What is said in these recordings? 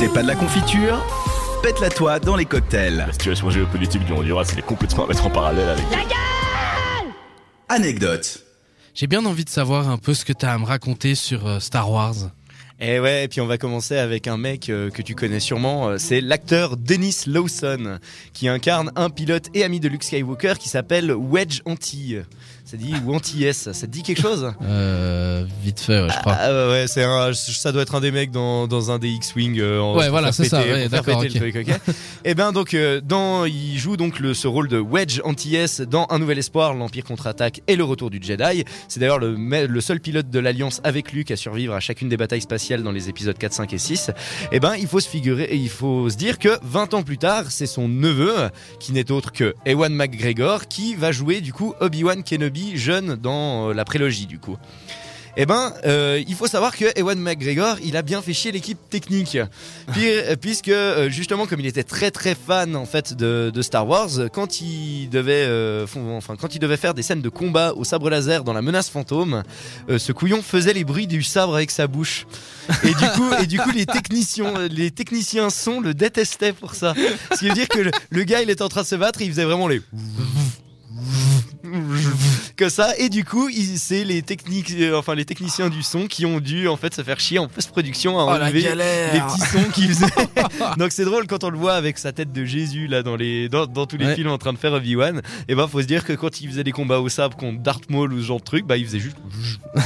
C'est pas de la confiture Pète-la toi dans les cocktails. La situation géopolitique du Honduras, elle est complètement à mettre en parallèle avec. Anecdote. J'ai bien envie de savoir un peu ce que t'as à me raconter sur euh, Star Wars. Et ouais, et puis on va commencer avec un mec euh, que tu connais sûrement, euh, c'est l'acteur Dennis Lawson, qui incarne un pilote et ami de Luke Skywalker qui s'appelle Wedge Antille. Ça dit ou Antilles, ça te dit quelque chose? Euh, vite fait, ouais, je crois. Ah ouais, c'est un, ça doit être un des mecs dans, dans un des X-Wing. euh, Ouais, voilà, c'est ça, ouais, d'accord, péter le truc, Et ben donc, euh, dans, il joue donc le, ce rôle de Wedge Antilles dans Un Nouvel Espoir, l'Empire contre-attaque et le Retour du Jedi. C'est d'ailleurs le seul pilote de l'Alliance avec Luke à survivre à chacune des batailles spatiales dans les épisodes 4, 5 et 6. Et ben, il faut se figurer, et il faut se dire que 20 ans plus tard, c'est son neveu, qui n'est autre que Ewan McGregor, qui va jouer du coup Obi-Wan Kenobi jeune dans euh, la prélogie du coup. Eh ben, euh, il faut savoir que Ewan McGregor, il a bien fait chier l'équipe technique, euh, puisque euh, justement, comme il était très très fan en fait de, Star Wars, quand il devait, enfin quand il devait faire des scènes de combat au sabre laser dans la menace fantôme, ce couillon faisait les bruits du sabre avec sa bouche. Et du coup, les techniciens, les techniciens son le détestaient pour ça. Ce qui veut dire que le, le gars, il était en train de se battre, il faisait vraiment les que ça. Et du coup c'est les techniques euh, enfin les techniciens du son qui ont dû en fait se faire chier en post-production à Oh enlever les petits sons qu'il faisait donc c'est drôle quand on le voit avec sa tête de Jésus là dans les dans, dans tous les Ouais. films en train de faire Obi-Wan. Et ben faut se dire que quand il faisait des combats au sabre contre Darth Maul ou ce genre de truc bah il faisait juste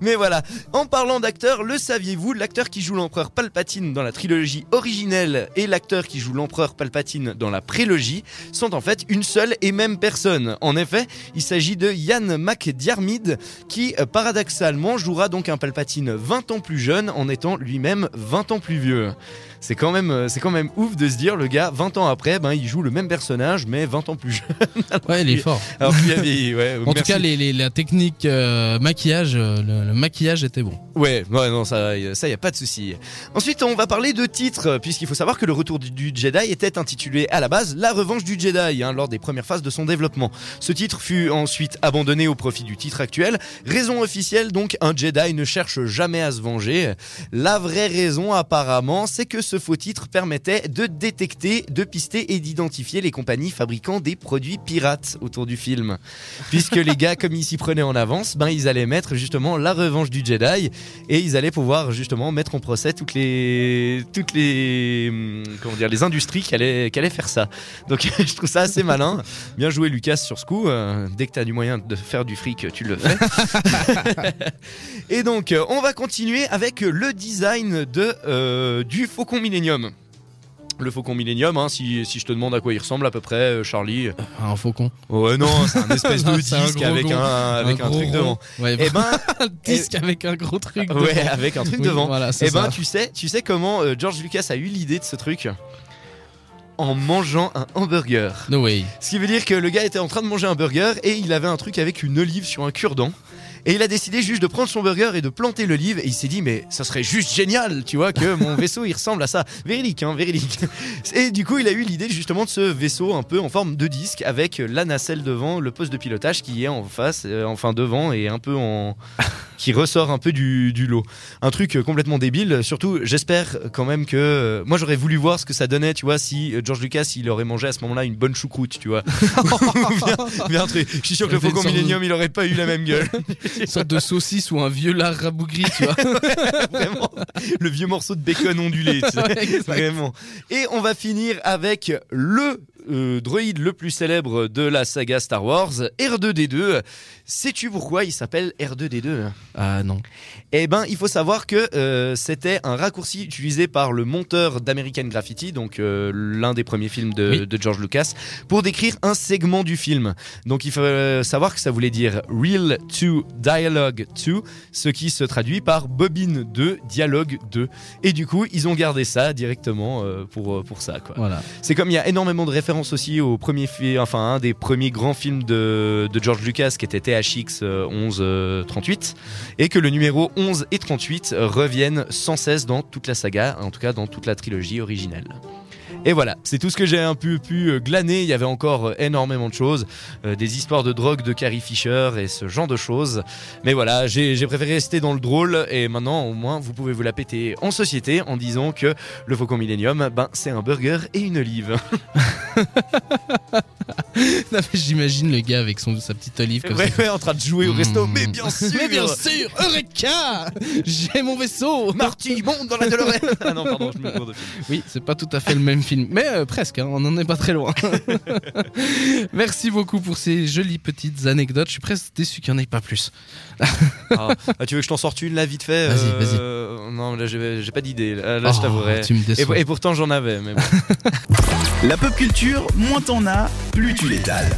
mais voilà. En parlant d'acteur le saviez-vous l'acteur qui joue l'empereur Palpatine dans la trilogie originelle et l'acteur qui joue l'empereur Palpatine dans la prélogie sont en fait une seule et même personne. En effet, il s'agit de Yann McDiarmid qui euh, paradoxalement jouera donc un Palpatine 20 ans plus jeune en étant lui-même 20 ans plus vieux. C'est quand même euh, c'est quand même ouf de se dire le gars 20 ans après ben il joue le même personnage mais 20 ans plus jeune. Ouais, il est fort. Alors ouais. En merci. tout cas, les, les- la technique euh, maquillage, le, le maquillage était bon. Ouais, ouais, non, ça, ça y a pas de souci. Ensuite, on va parler de titres, puisqu'il faut savoir que le retour du, du Jedi était intitulé à la base La Revanche du Jedi, hein, lors des premières phases de son développement. Ce titre fut ensuite abandonné au profit du titre actuel. Raison officielle, donc, un Jedi ne cherche jamais à se venger. La vraie raison, apparemment, c'est que ce faux titre permettait de détecter, de pister et d'identifier les compagnies fabriquant des produits pirates autour du film. Puisque les gars, comme ils s'y prenaient en avance, ben ils allaient mettre justement la revanche du Jedi et ils allaient pouvoir justement mettre en procès toutes les toutes les hum, comment dire les industries qui allaient, qui allaient faire ça. Donc je trouve ça assez malin. Bien joué Lucas sur ce coup. Euh, dès que tu as du moyen de faire du fric, tu le fais. et donc euh, on va continuer avec le design de euh, du Faucon Millennium. Le Faucon Millennium, hein, si, si je te demande à quoi il ressemble à peu près, euh, Charlie. Un faucon. Ouais, non, c'est un espèce de Non, c'est un disque avec un, avec un, gros truc devant. Ouais, Eh ben, un disque avec un gros truc. ouais, devant. avec un truc Oui, devant. Voilà, c'est Eh ben, ça. tu sais, tu sais comment euh, George Lucas a eu l'idée de ce truc? En mangeant un hamburger. No way. Ce qui veut dire que le gars était en train de manger un burger et il avait un truc avec une olive sur un cure-dent. Et il a décidé juste de prendre son burger et de planter l'olive. Et il s'est dit, mais ça serait juste génial, tu vois, que mon vaisseau il ressemble à ça. Véridique, hein, véridique. Et du coup, il a eu l'idée justement de ce vaisseau un peu en forme de disque avec la nacelle devant, le poste de pilotage qui est en face, euh, enfin devant et un peu en. Qui ressort un peu du, du lot. Un truc euh, complètement débile. Surtout, j'espère quand même que. euh, moi, j'aurais voulu voir ce que ça donnait, tu vois, si euh, George Lucas il aurait mangé à ce moment-là une bonne choucroute, tu vois. bien, bien un truc. Je suis sûr que le Faucon de- Millennium il aurait pas eu la même gueule. Une sorte de saucisse ou un vieux lard rabougri, tu vois. Vraiment. Le vieux morceau de bacon ondulé, tu sais. Ouais. Vraiment. Et on va finir avec le euh, droïde le plus célèbre de la saga Star Wars, R2D2. Sais-tu pourquoi il s'appelle R2D2 Ah non. Eh ben, il faut savoir que euh, c'était un raccourci utilisé par le monteur d'American Graffiti, donc euh, l'un des premiers films de, Oui. de George Lucas, pour décrire un segment du film. Donc il faut euh, savoir que ça voulait dire Reel 2 Dialogue 2, ce qui se traduit par bobine 2 Dialogue 2. Et du coup, ils ont gardé ça directement pour, pour ça. Quoi. Voilà. C'est comme il y a énormément de références aussi au premier fi- enfin un des premiers grands films de, George Lucas qui était THX euh, 1138 et que le numéro 11 et 38 reviennent sans cesse dans toute la saga, en tout cas dans toute la trilogie originelle. Et voilà, c'est tout ce que j'ai un peu pu euh, glaner. Il y avait encore euh, énormément de choses, euh, des histoires de drogue de Carrie Fisher et ce genre de choses. Mais voilà, j'ai préféré rester dans le drôle et maintenant au moins vous pouvez vous la péter en société en disant que le Faucon Millenium, ben c'est un burger et une olive. J'imagine le gars avec son, sa petite olive comme Ouais, ça. ouais, en train de jouer au resto, Mmh. mais bien sûr Mais bien sûr, Eureka J'ai mon vaisseau Marty, monte dans la DeLorean Ah non, pardon, je me gourde. Oui, c'est pas tout à fait le même film, mais euh, presque, hein, on en est pas très loin. Merci beaucoup pour ces jolies petites anecdotes. Je suis presque déçu qu'il n'y en ait pas plus. Ah, ah, tu veux que je t'en sorte une là vite fait Vas-y, vas-y. Non, là j'ai pas d'idée. Là, là, je Oh, t'avouerai. Tu me Et, déçois. et pourtant j'en avais. Mais bon. La pop culture, moins t'en as, plus tu l'étales.